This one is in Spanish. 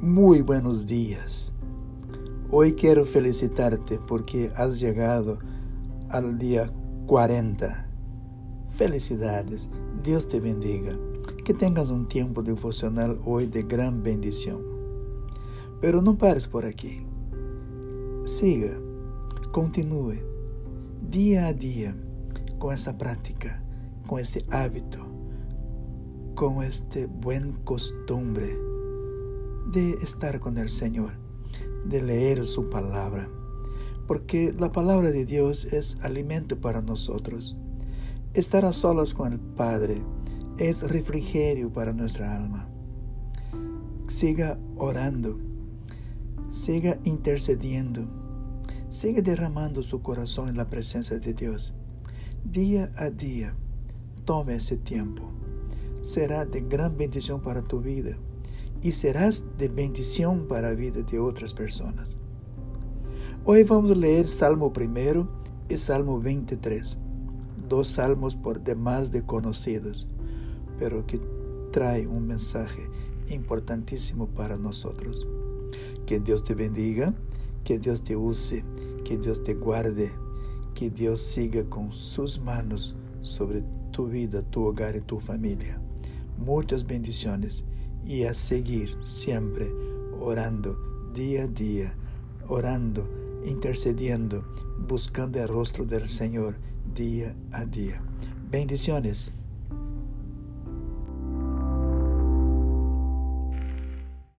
Muy buenos días. Hoy quiero felicitarte porque has llegado al día 40. Felicidades. Dios te bendiga. Que tengas un tiempo devocional hoy de gran bendición. Pero no pares por aquí. Siga, continúe día a día con esa práctica, con este hábito, con este buen costumbre de estar con el Señor, de leer su palabra, porque la palabra de Dios es alimento para nosotros. Estar a solas con el Padre es refrigerio para nuestra alma. Siga orando, siga intercediendo, siga derramando su corazón en la presencia de Dios. Día a día, tome ese tiempo. Será de gran bendición para tu vida y serás de bendición para la vida de otras personas. Hoy vamos a leer Salmo primero y Salmo 23, dos salmos por demás de conocidos, pero que trae un mensaje importantísimo para nosotros. Que Dios te bendiga, que Dios te use, que Dios te guarde, que Dios siga con sus manos sobre tu vida, tu hogar y tu familia. Muchas bendiciones y a seguir siempre orando día a día, orando, intercediendo, buscando el rostro del Señor día a día. Bendiciones.